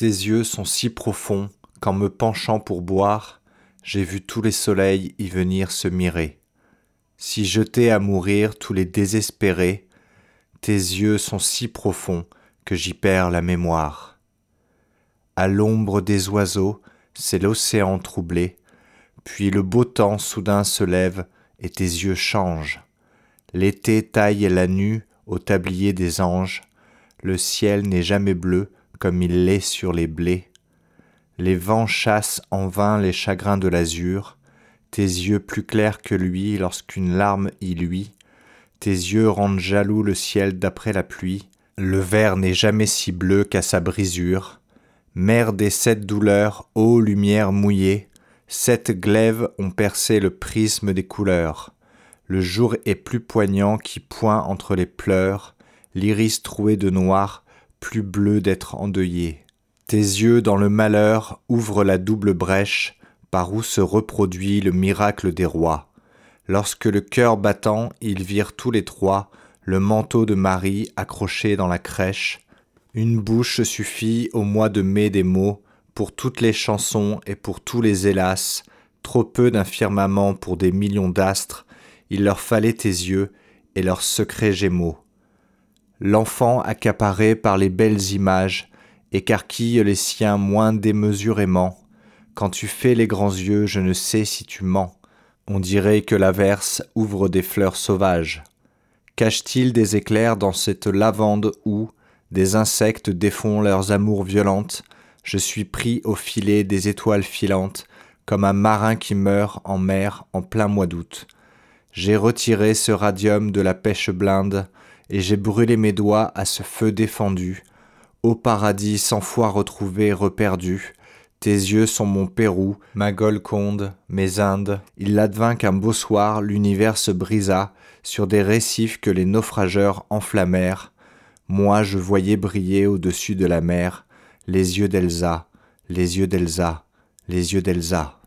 Tes yeux sont si profonds qu'en me penchant pour boire, j'ai vu tous les soleils y venir se mirer. Si jetés à mourir tous les désespérés, tes yeux sont si profonds que j'y perds la mémoire. À l'ombre des oiseaux, c'est l'océan troublé, puis le beau temps soudain se lève et tes yeux changent. L'été taille la nue au tablier des anges, le ciel n'est jamais bleu comme il l'est sur les blés. Les vents chassent en vain les chagrins de l'azur, tes yeux plus clairs que lui lorsqu'une larme y luit, tes yeux rendent jaloux le ciel d'après la pluie, le verre n'est jamais si bleu qu'à sa brisure. Mère des sept douleurs, ô lumière mouillée, sept glaives ont percé le prisme des couleurs. Le jour est plus poignant qui point entre les pleurs, l'iris troué de noir, plus bleu d'être endeuillé. Tes yeux dans le malheur ouvrent la double brèche par où se reproduit le miracle des rois. Lorsque le cœur battant, ils virent tous les trois le manteau de Marie accroché dans la crèche. Une bouche suffit au mois de mai des mots pour toutes les chansons et pour tous les hélas, trop peu d'un firmament pour des millions d'astres, il leur fallait tes yeux et leurs secrets gémeaux. L'enfant accaparé par les belles images écarquille les siens moins démesurément. Quand tu fais les grands yeux, je ne sais si tu mens. On dirait que l'averse ouvre des fleurs sauvages. Cache-t-il des éclairs dans cette lavande où des insectes défont leurs amours violentes? Je suis pris au filet des étoiles filantes, comme un marin qui meurt en mer en plein mois d'août. J'ai retiré ce radium de la pêche blinde, et j'ai brûlé mes doigts à ce feu défendu. Ô paradis cent fois retrouvé, reperdu, tes yeux sont mon Pérou, ma Golconde, mes Indes. Il advint qu'un beau soir l'univers se brisa sur des récifs que les naufrageurs enflammèrent. Moi je voyais briller au-dessus de la mer les yeux d'Elsa, les yeux d'Elsa, les yeux d'Elsa.